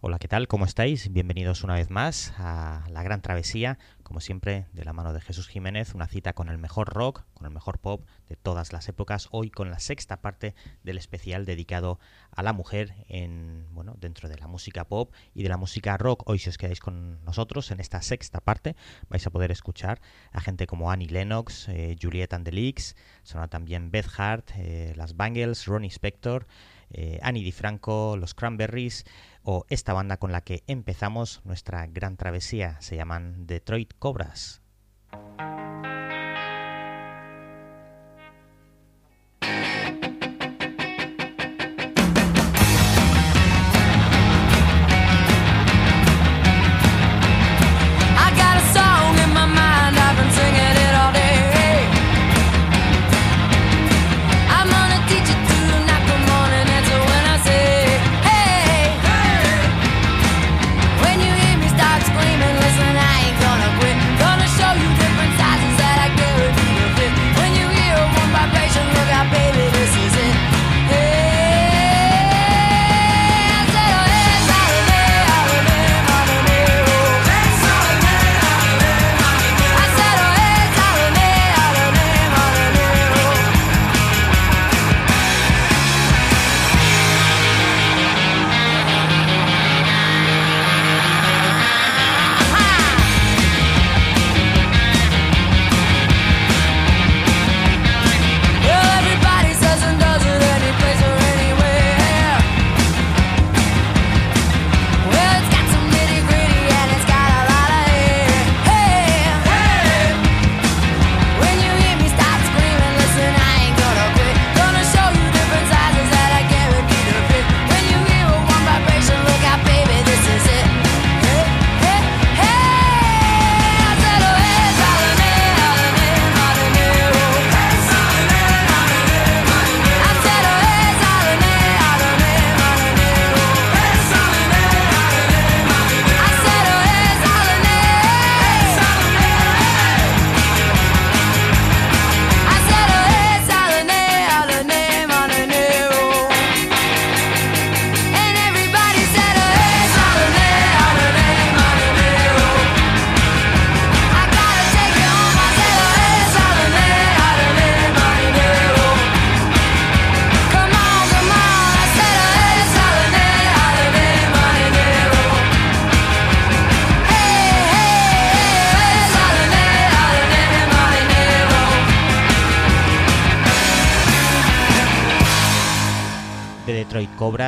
Hola, ¿qué tal? ¿Cómo estáis? Bienvenidos una vez más a La Gran Travesía, como siempre, de la mano de Jesús Jiménez, una cita con el mejor rock, con el mejor pop de todas las épocas, hoy con la sexta parte del especial dedicado a la mujer en, bueno, dentro de la música pop y de la música rock. Hoy si os quedáis con nosotros en esta sexta parte vais a poder escuchar a gente como Annie Lennox, eh, Juliette and the Leaks, sonará también Beth Hart, eh, las Bangles, Ronnie Spector, eh, Annie DiFranco, los Cranberries o esta banda con la que empezamos nuestra gran travesía. Se llaman Detroit Cobras.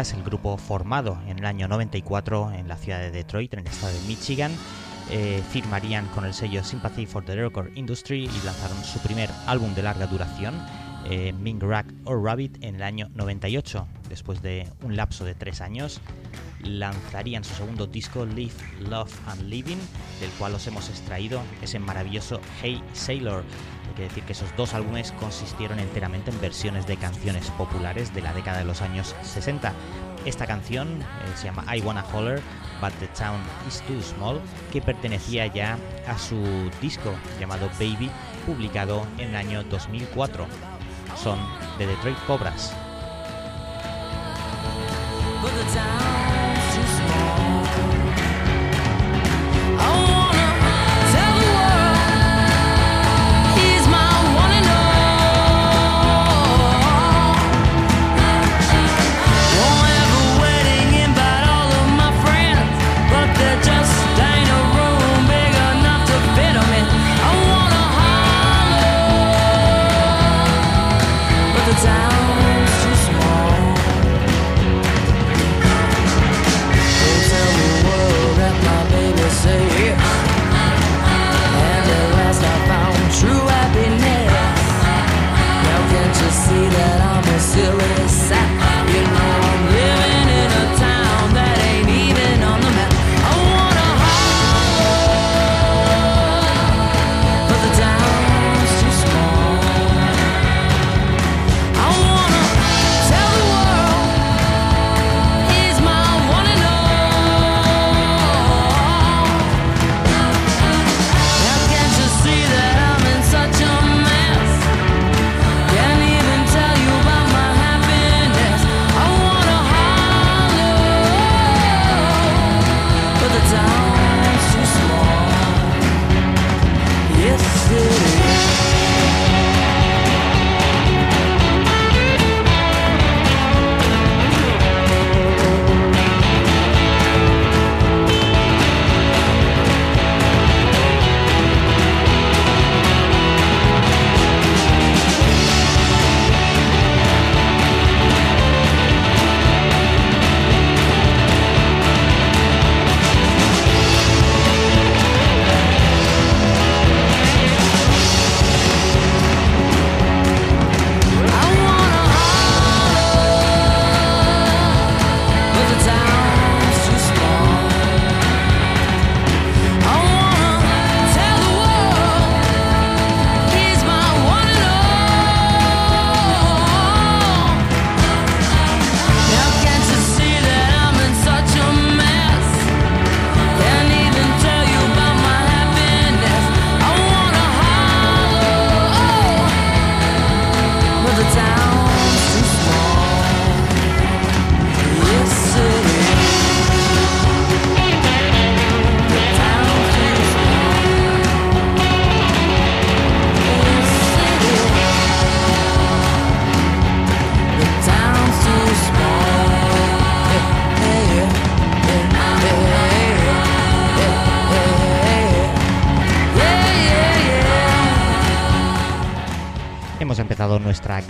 El grupo formado en el año 94 en la ciudad de Detroit, en el estado de Michigan, eh, firmarían con el sello Sympathy for the Record Industry y lanzaron su primer álbum de larga duración, eh, Ming Rack or Rabbit, en el año 98. Después de un lapso de tres años, lanzarían su segundo disco, Live, Love and Living, del cual os hemos extraído ese maravilloso Hey Sailor, hay que decir que esos dos álbumes consistieron enteramente en versiones de canciones populares de la década de los años 60. Esta canción eh, se llama I Wanna Holler, But the Town is Too Small, que pertenecía ya a su disco llamado Baby, publicado en el año 2004. Son de Detroit Cobras. sound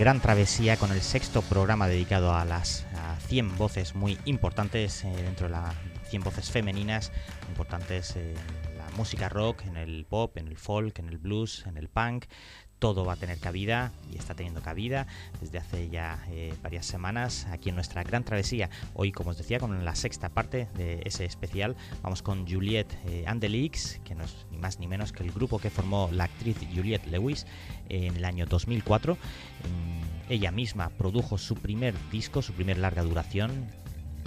gran travesía con el sexto programa dedicado a las 100 voces muy importantes eh, dentro de las 100 voces femeninas importantes en la música rock, en el pop, en el folk, en el blues, en el punk, todo va a tener cabida y está teniendo cabida desde hace ya eh, varias semanas aquí en nuestra gran travesía. Hoy, como os decía, con la sexta parte de ese especial, vamos con Juliette eh, que no es ni más ni menos que el grupo que formó la actriz Juliette Lewis en el año 2004. Mm, ella misma produjo su primer disco, su primer larga duración,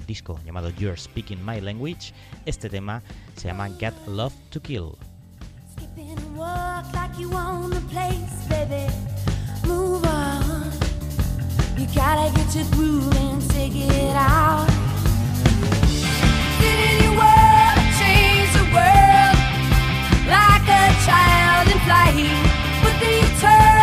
disco llamado You're Speaking My Language. Este tema se llama Get Love to Kill. Child in flight. But then you turn,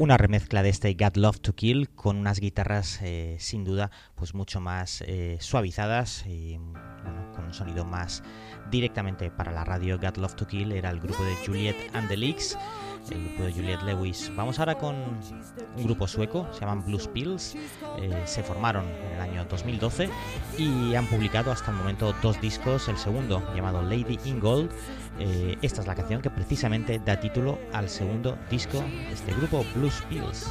una remezcla de este Got Love to Kill con unas guitarras eh, sin duda pues mucho más eh, suavizadas y con un sonido más directamente para la radio. Got Love to Kill era el grupo de Juliet and the Leaks el grupo de Juliet Lewis. Vamos ahora con un grupo sueco se llaman Blues Pills. Eh, se formaron en el año 2012 y han publicado hasta el momento dos discos. El segundo llamado Lady in Gold. Eh, esta es la canción que precisamente da título al segundo disco de este grupo Blues Pills.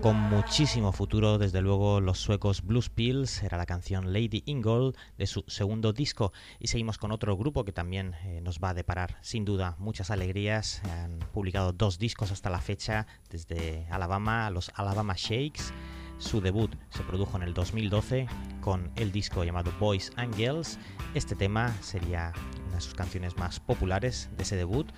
Con muchísimo futuro, desde luego los suecos Blues Pills, era la canción Lady Ingold de su segundo disco. Y seguimos con otro grupo que también eh, nos va a deparar sin duda muchas alegrías. Han publicado dos discos hasta la fecha, desde Alabama, los Alabama Shakes. Su debut se produjo en el 2012 con el disco llamado Boys and Girls. Este tema sería una de sus canciones más populares de ese debut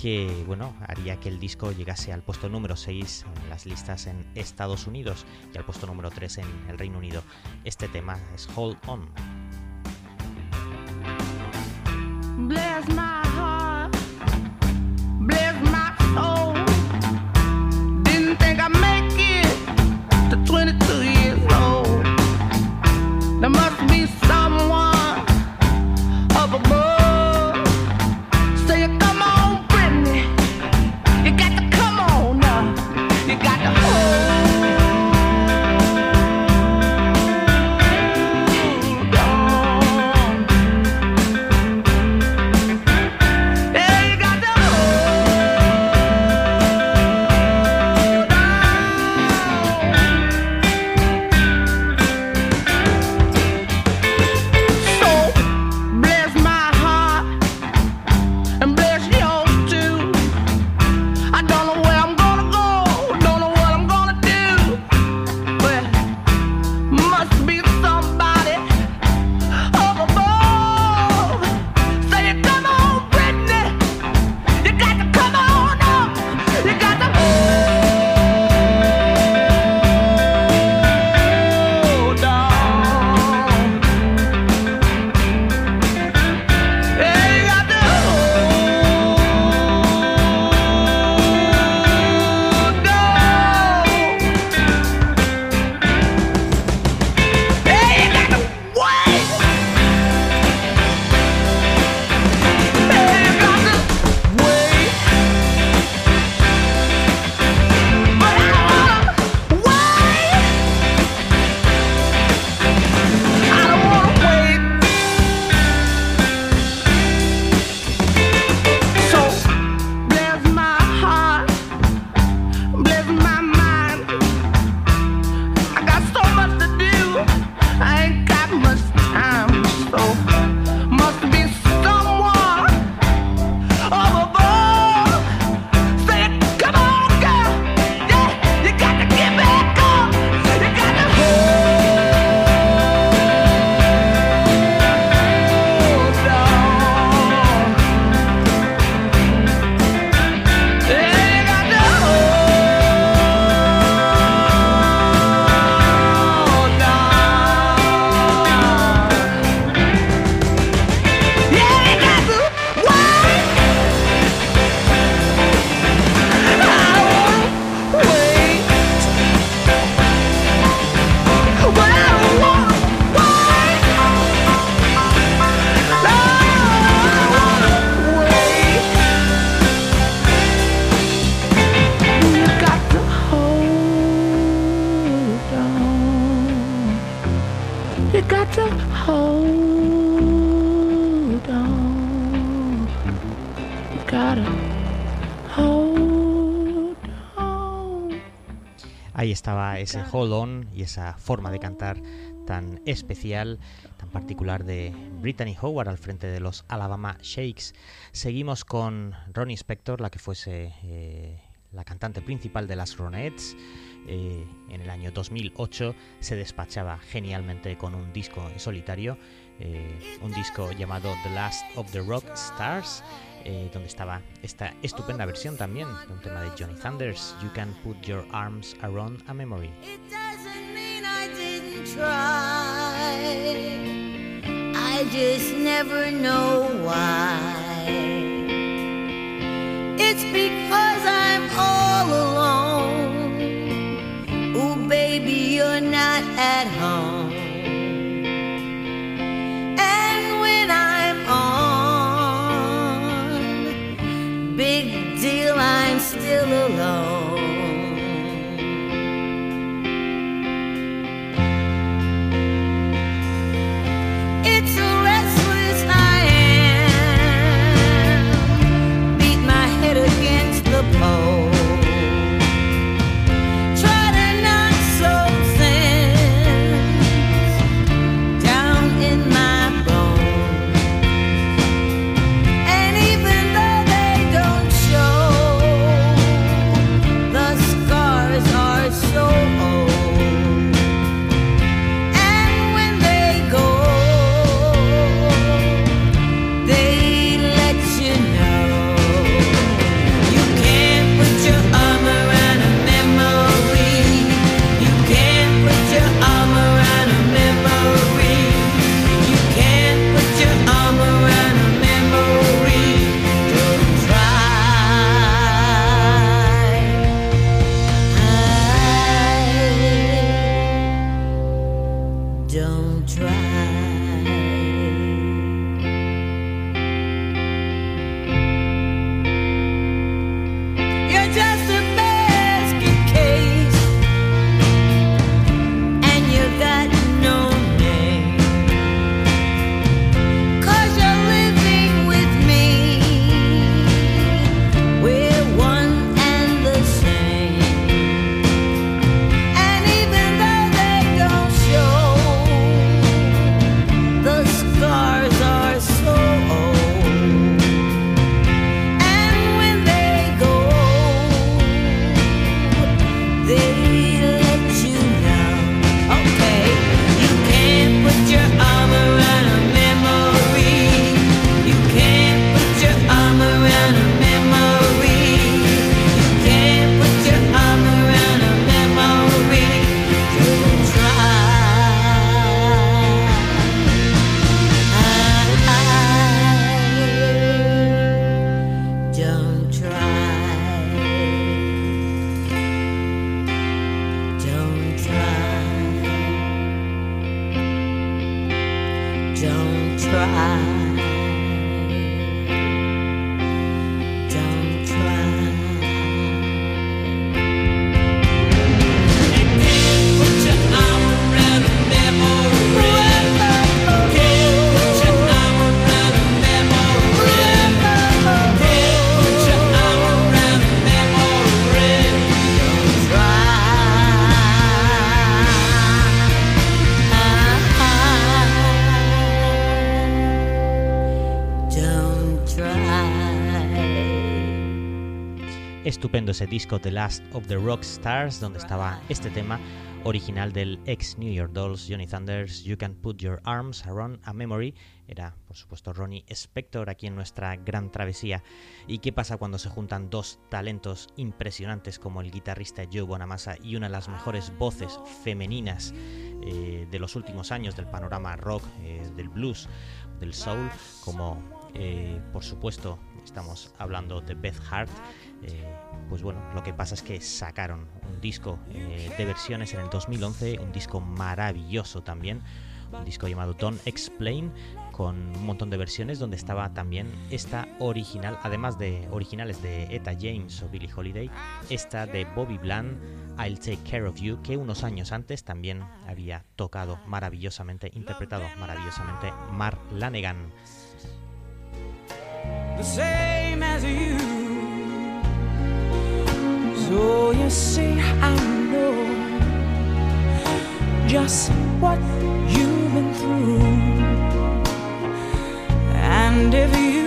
que bueno, haría que el disco llegase al puesto número 6 en las listas en Estados Unidos y al puesto número 3 en el Reino Unido. Este tema es Hold On. Ese hold on y esa forma de cantar tan especial, tan particular de Brittany Howard al frente de los Alabama Shakes. Seguimos con Ronnie Spector, la que fuese eh, la cantante principal de las Ronettes. Eh, en el año 2008 se despachaba genialmente con un disco en solitario, eh, un disco llamado The Last of the Rock Stars, eh, donde estaba esta estupenda versión también de un tema de Johnny Thunders, You Can Put Your Arms Around a Memory. I. I just never know why. It's because I'm all alone. Oh, baby, you're not at home. Ese disco The Last of the Rock Stars, donde estaba este tema original del ex New York Dolls, Johnny Thunders, You Can Put Your Arms Around a Memory. Era, por supuesto, Ronnie Spector aquí en nuestra gran travesía. ¿Y qué pasa cuando se juntan dos talentos impresionantes como el guitarrista Joe Bonamassa y una de las mejores voces femeninas eh, de los últimos años del panorama rock, eh, del blues, del soul, como eh, por supuesto estamos hablando de Beth Hart? Eh, pues bueno, lo que pasa es que sacaron un disco eh, de versiones en el 2011, un disco maravilloso también, un disco llamado Don't Explain, con un montón de versiones donde estaba también esta original, además de originales de Etta James o Billie Holiday, esta de Bobby Bland, I'll Take Care of You, que unos años antes también había tocado maravillosamente, interpretado maravillosamente Mar Lanegan. The same as you. So you see, I know just what you've been through. And if you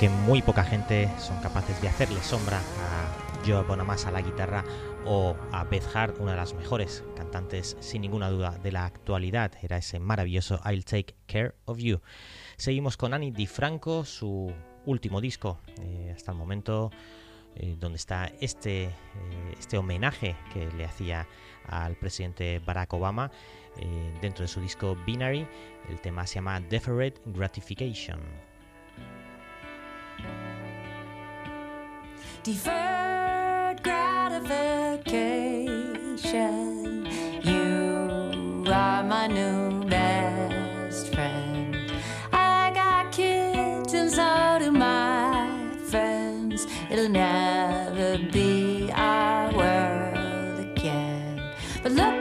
que muy poca gente son capaces de hacerle sombra a Joe Bonamassa a la guitarra o a Beth Hart, una de las mejores cantantes sin ninguna duda de la actualidad. Era ese maravilloso I'll Take Care of You. Seguimos con Annie DiFranco, su último disco eh, hasta el momento, eh, donde está este, eh, este homenaje que le hacía al presidente Barack Obama dentro de su disco Binary. El tema se llama Deferred Gratification. Deferred gratification. You are my new best friend. I got kids and so do my friends. It'll never be our world again. But look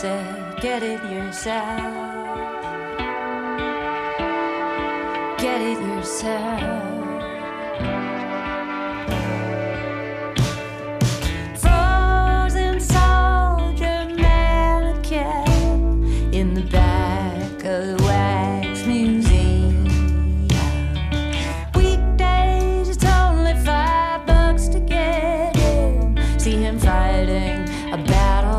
say, Get it yourself. Get it yourself. Frozen soldier mannequin in the back of the wax museum. Weekdays, it's only five bucks to get in. See him fighting a battle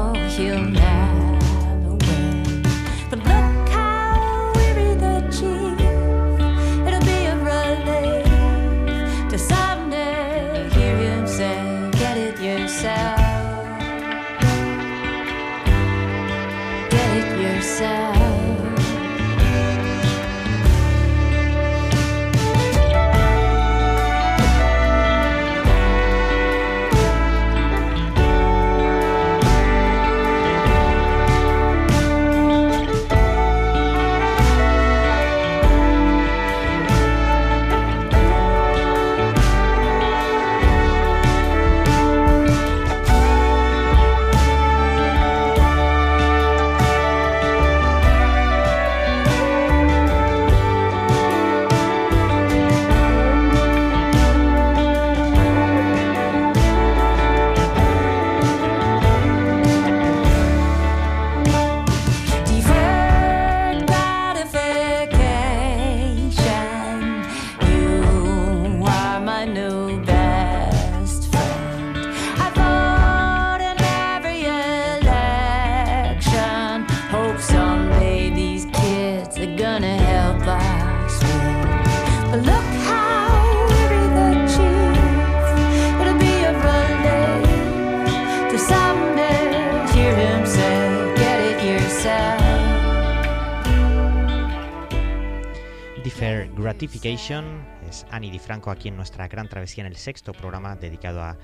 Es Annie DiFranco aquí en nuestra gran travesía en el sexto programa dedicado a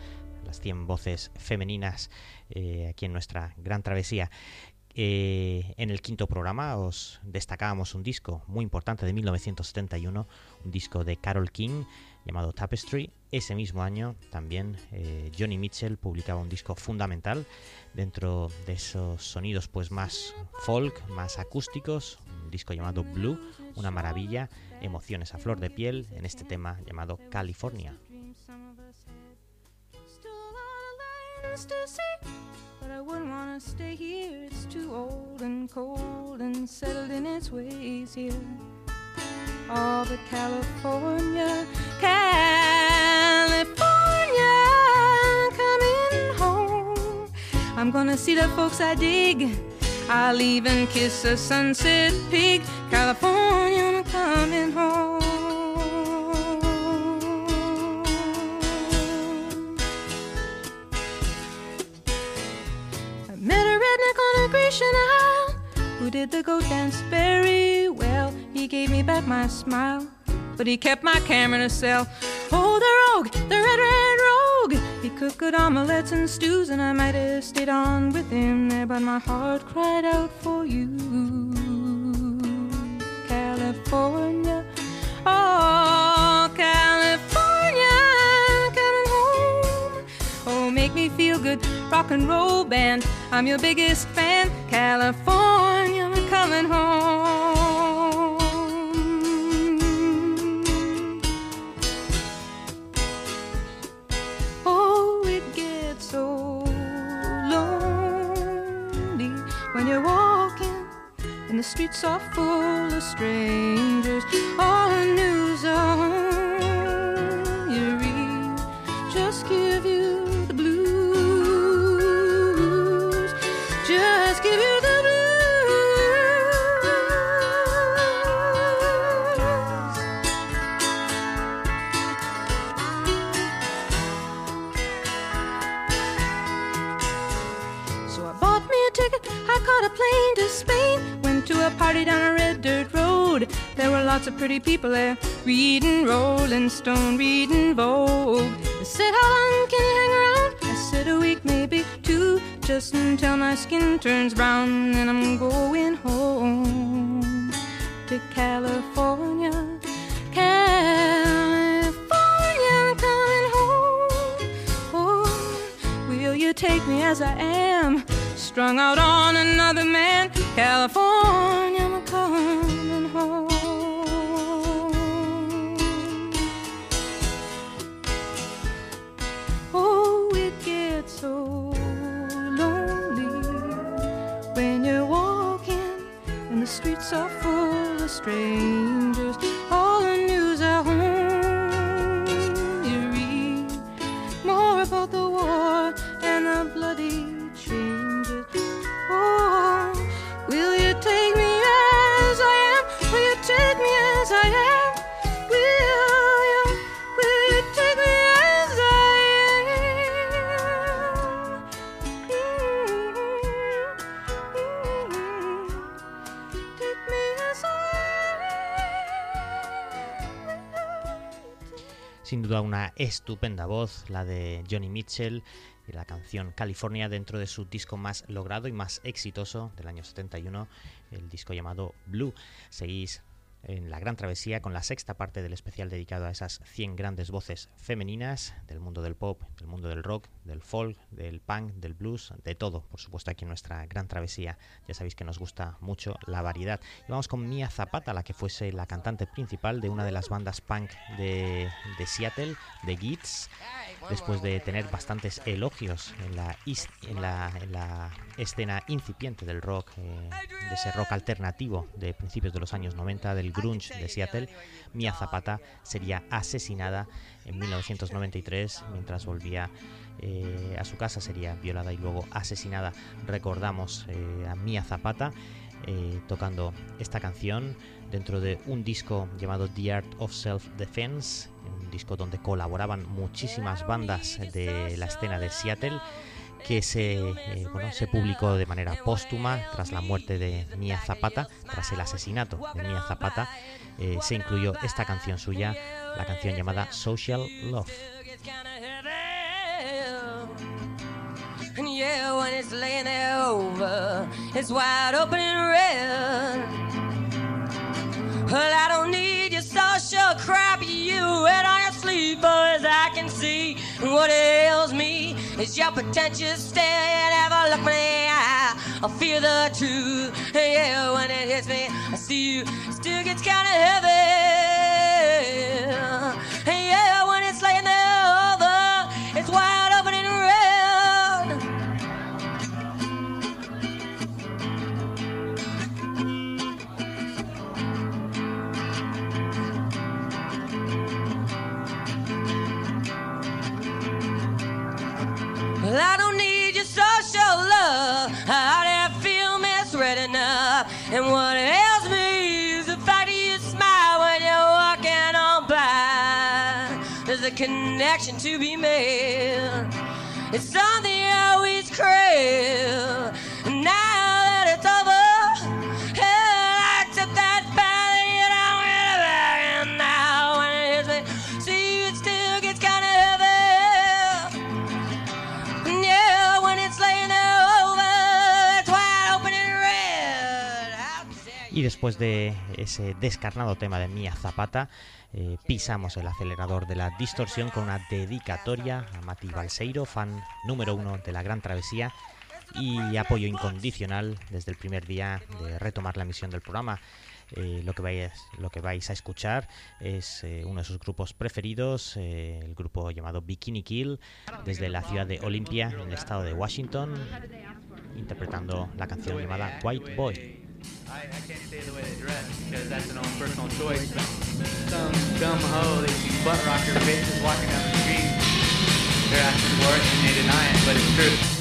las 100 voces femeninas eh, aquí en nuestra gran travesía. Eh, en el quinto programa os destacábamos un disco muy importante de 1971, un disco de Carol King llamado Tapestry. Ese mismo año también eh, Johnny Mitchell publicaba un disco fundamental dentro de esos sonidos pues más folk, más acústicos, un disco llamado Blue, una maravilla, emociones a flor de piel en este tema llamado California. I'm gonna see the folks I dig. I'll even kiss a sunset pig. California, I'm coming home. I met a redneck on a Grecian Isle who did the goat dance very well. He gave me back my smile, but he kept my camera a cell. Oh, the rogue, the red, red cooked omelets and stews, and I might have stayed on with him there, but my heart cried out for you. California, oh, California, coming home. Oh, make me feel good, rock and roll band. I'm your biggest fan, California, coming home. And the streets are full of strangers. All the news on you read just give you lots of pretty people there, reading Rolling Stone, reading Vogue. They said, How long can you hang around? I said, A week, maybe two, just until my skin turns brown. Then I'm going home to California. California, I'm coming home. Oh, will you take me as I am? Strung out on another man. California, I'm coming home. And the streets are full of strangers. Duda una estupenda voz, la de Johnny Mitchell y la canción California dentro de su disco más logrado y más exitoso del año 71, el disco llamado Blue. Seguís en la gran travesía con la sexta parte del especial dedicado a esas 100 grandes voces femeninas del mundo del pop, del mundo del rock, del folk, del punk, del blues, de todo, por supuesto aquí en nuestra gran travesía. Ya sabéis que nos gusta mucho la variedad. Y vamos con Mia Zapata, la que fuese la cantante principal de una de las bandas punk de, Seattle, de Gits, después de tener bastantes elogios en la escena incipiente del rock, eh, de ese rock alternativo de principios de los años 90, del grunge de Seattle, Mia Zapata sería asesinada en 1993 mientras volvía eh, a su casa, sería violada y luego asesinada. Recordamos eh, a Mia Zapata eh, tocando esta canción dentro de un disco llamado The Art of Self-Defense, un disco donde colaboraban muchísimas bandas de la escena de Seattle que se, bueno, se publicó de manera póstuma tras la muerte de Mia Zapata, tras el asesinato de Mia Zapata se incluyó esta canción suya, la canción llamada Social Love. Yeah, when it's laying there over, it's wide open and red. Well, I don't need your social crap, you wet on your boys. I can see what ails me is your pretentious stare. You never look me in the eye. I feel the truth. Yeah, when it hits me, I see you. Still gets kinda heavy. And what ails me is the fact that you smile when you're walking on by. There's a connection to be made. It's something I always crave. Después de ese descarnado tema de Mia Zapata, eh, pisamos el acelerador de la distorsión con una dedicatoria a Mati Balseiro, fan número uno de la Gran Travesía y apoyo incondicional desde el primer día de retomar la emisión del programa. Eh, lo, que vais, lo que vais a escuchar es eh, uno de sus grupos preferidos, el grupo llamado Bikini Kill, desde la ciudad de Olympia, en el estado de Washington, interpretando la canción llamada White Boy. I, I can't say the way they dress because that's an own personal choice. But some dumb hoe that sees butt rocker bitches walking down the street, they're asking for it and they deny it, but it's true.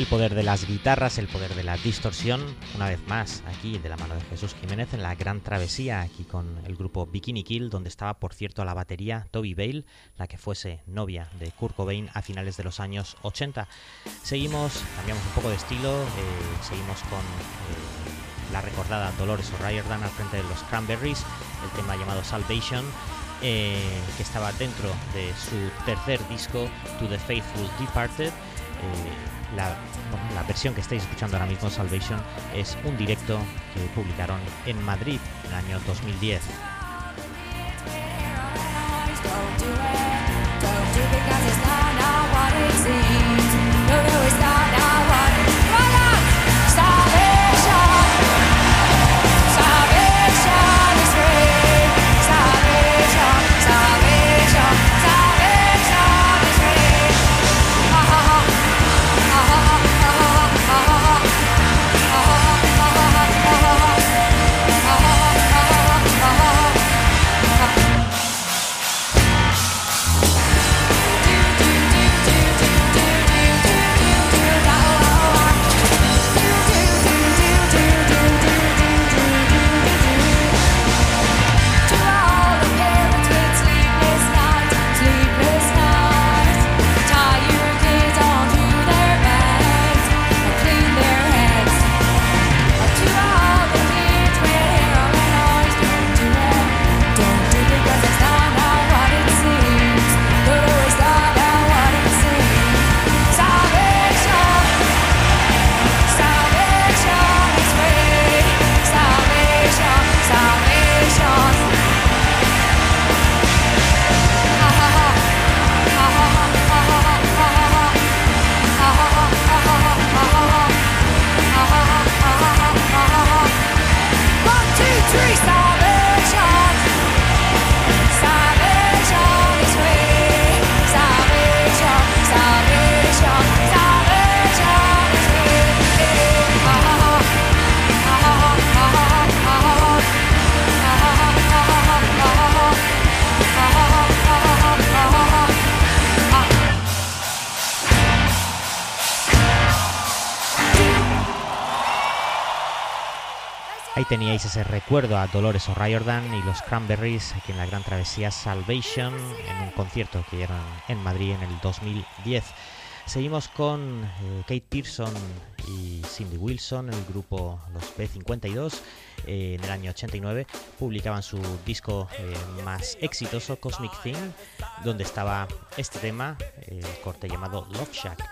El poder de las guitarras, el poder de la distorsión, una vez más aquí de la mano de Jesús Jiménez en la gran travesía, aquí con el grupo Bikini Kill, donde estaba por cierto la batería Toby Bale, la que fuese novia de Kurt Cobain a finales de los años 80. Seguimos, cambiamos un poco de estilo, eh, seguimos con eh, la recordada Dolores O'Riordan al frente de los Cranberries, el tema llamado Salvation. eh, que estaba dentro de su tercer disco To the Faithful Departed la, versión que estáis escuchando ahora mismo, Salvation, es un directo que publicaron en Madrid en el año 2010. Don't do it. Don't do teníais ese recuerdo a Dolores O'Riordan y los Cranberries aquí en la gran travesía Salvation en un concierto que dieron en Madrid en el 2010. Seguimos con eh, Kate Pearson y Cindy Wilson, el grupo Los B52. Eh, en el año 89 publicaban su disco eh, más exitoso, Cosmic Thing, donde estaba este tema, el corte llamado Love Shack.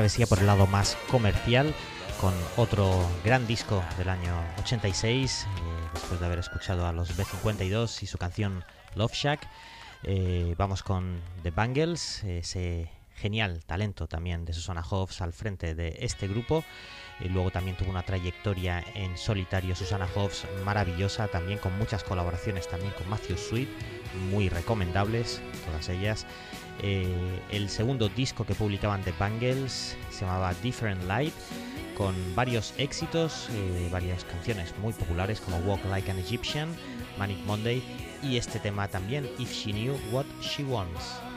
Travesía por el lado más comercial con otro gran disco del año 86, eh, después de haber escuchado a los B52 y su canción Love Shack. eh, vamos con The Bangles, ese genial talento también de Susana Hobbs al frente de este grupo. Y luego también tuvo una trayectoria en solitario Susana Hobbs maravillosa, también con muchas colaboraciones también con Matthew Sweet, muy recomendables todas ellas. Eh, el segundo disco que publicaban The Bangles se llamaba Different Light, con varios éxitos, eh, varias canciones muy populares como Walk Like an Egyptian, Manic Monday y este tema también, If She Knew What She Wants.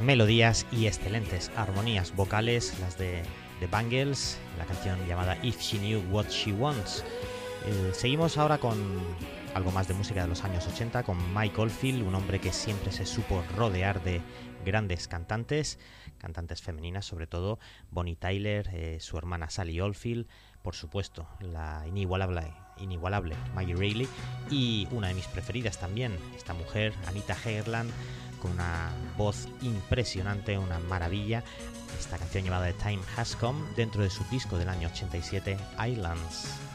Melodías y excelentes armonías vocales, las de The Bangles, la canción llamada If She Knew What She Wants. Eh, seguimos ahora con algo más de música de los años 80, con Mike Oldfield, un hombre que siempre se supo rodear de grandes cantantes, cantantes femeninas sobre todo, Bonnie Tyler, eh, su hermana Sally Oldfield, por supuesto, la inigualable, inigualable Maggie Reilly y una de mis preferidas también, esta mujer, Anita Hegerland, con una voz impresionante, una maravilla. Esta canción llamada The Time Has Come dentro de su disco del año 87, Islands.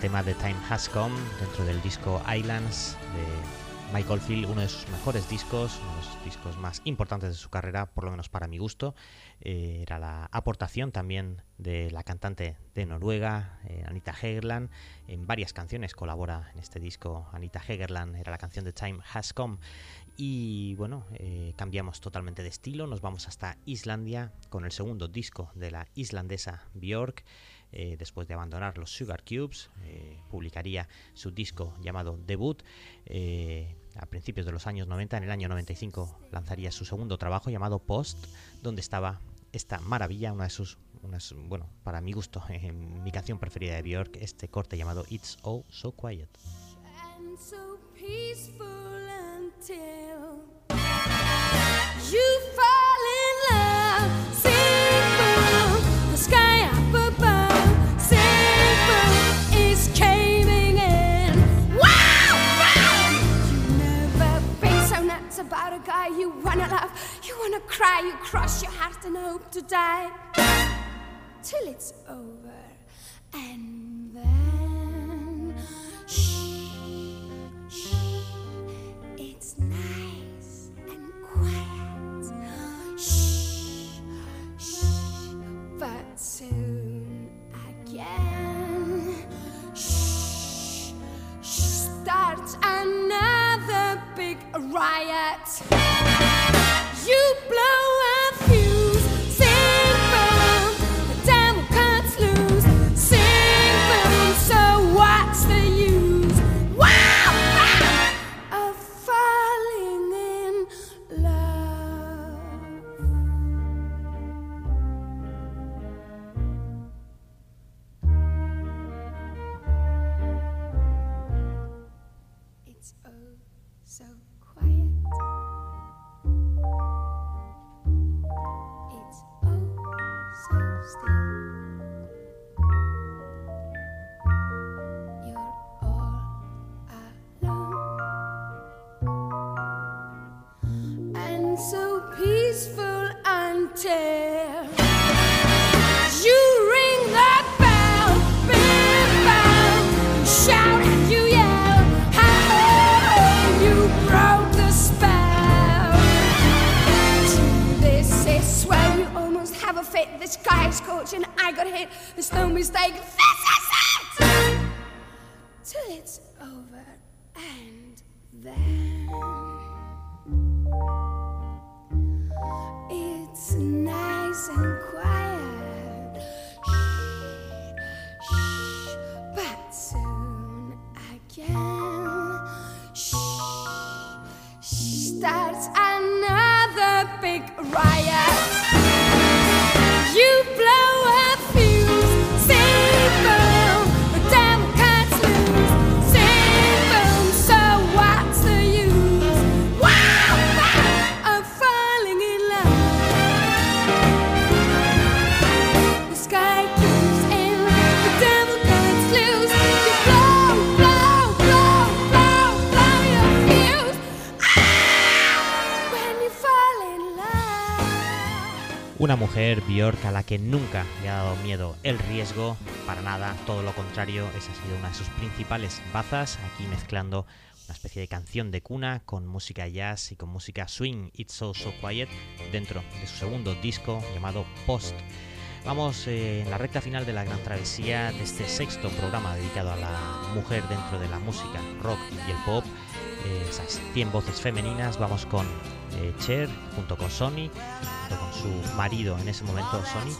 Tema de Time Has Come dentro del disco Islands de Mike Oldfield, uno de sus mejores discos, uno de los discos más importantes de su carrera, por lo menos para mi gusto. Eh, era la aportación también de la cantante de Noruega, eh, Anita Hegerland. En varias canciones colabora en este disco Anita Hegerland, era la canción de Time Has Come. Y bueno, eh, cambiamos totalmente de estilo, nos vamos hasta Islandia con el segundo disco de la islandesa Björk. Eh, después de abandonar los Sugar Cubes, eh, publicaría su disco llamado Debut. eh, a principios de los años 90, en el año 95, lanzaría su segundo trabajo llamado Post, donde estaba esta maravilla, una de sus, bueno, para mi gusto, mi canción preferida de Björk, este corte llamado It's All So Quiet. and so die till it's over. And then, riot. Una mujer, Björk, a la que nunca le ha dado miedo el riesgo, para nada, todo lo contrario, esa ha sido una de sus principales bazas, aquí mezclando una especie de canción de cuna con música jazz y con música swing, It's So So Quiet, dentro de su segundo disco llamado Post. Vamos eh, en la recta final de la gran travesía de este sexto programa dedicado a la mujer dentro de la música rock y el pop. Eh, esas 100 voces femeninas. Vamos con Cher junto con Sony, junto con su marido en ese momento, Sony,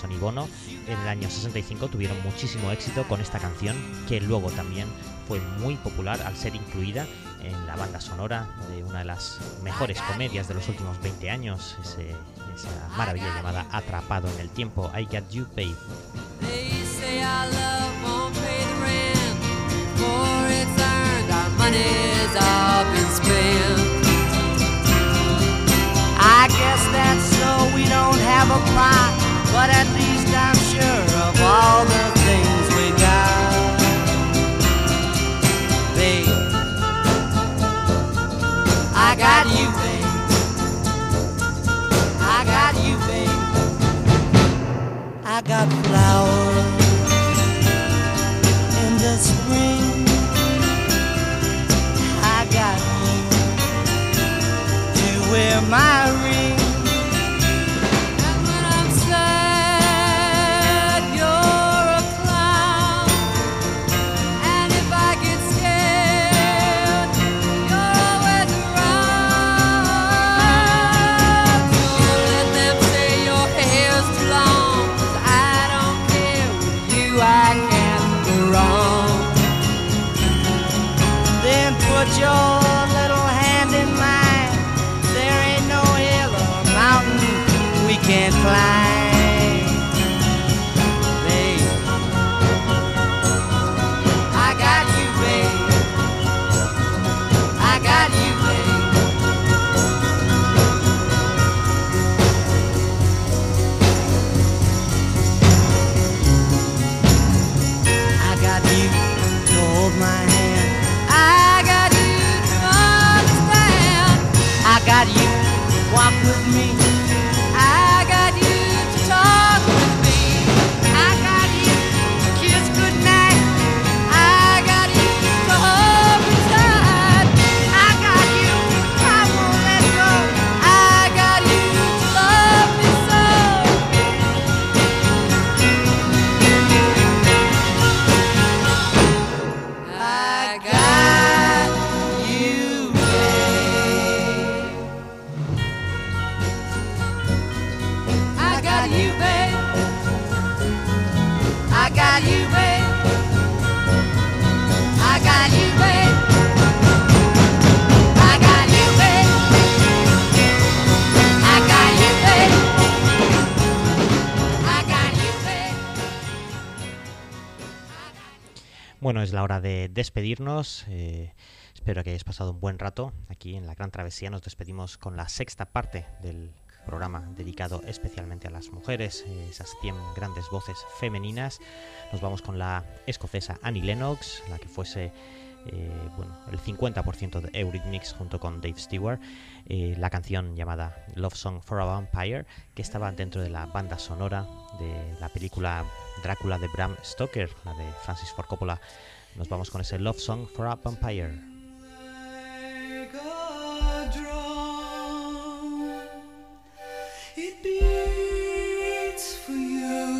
Sony Bono. En el año 65 tuvieron muchísimo éxito con esta canción que luego también fue muy popular al ser incluida en la banda sonora de una de las mejores comedias de los últimos 20 años, esa maravilla llamada Atrapado en el tiempo, I Got You spent. that's so we don't have a plot. But at least I'm sure of all the things we got. Babe, I got you, babe. I got you, babe. I got flowers in the spring. I got you to wear my es la hora de despedirnos. eh, espero que hayáis pasado un buen rato. Aquí en la Gran Travesía nos despedimos con la sexta parte del programa dedicado especialmente a las mujeres, eh, esas 100 grandes voces femeninas. Nos vamos con la escocesa Annie Lennox, la que fuese eh, bueno, el 50% de Eurythmics junto con Dave Stewart, eh, la canción llamada Love Song for a Vampire, que estaba dentro de la banda sonora de la película Drácula de Bram Stoker, la de Francis Ford Coppola. Nos vamos con ese Love Song for a Vampire. It beats for you.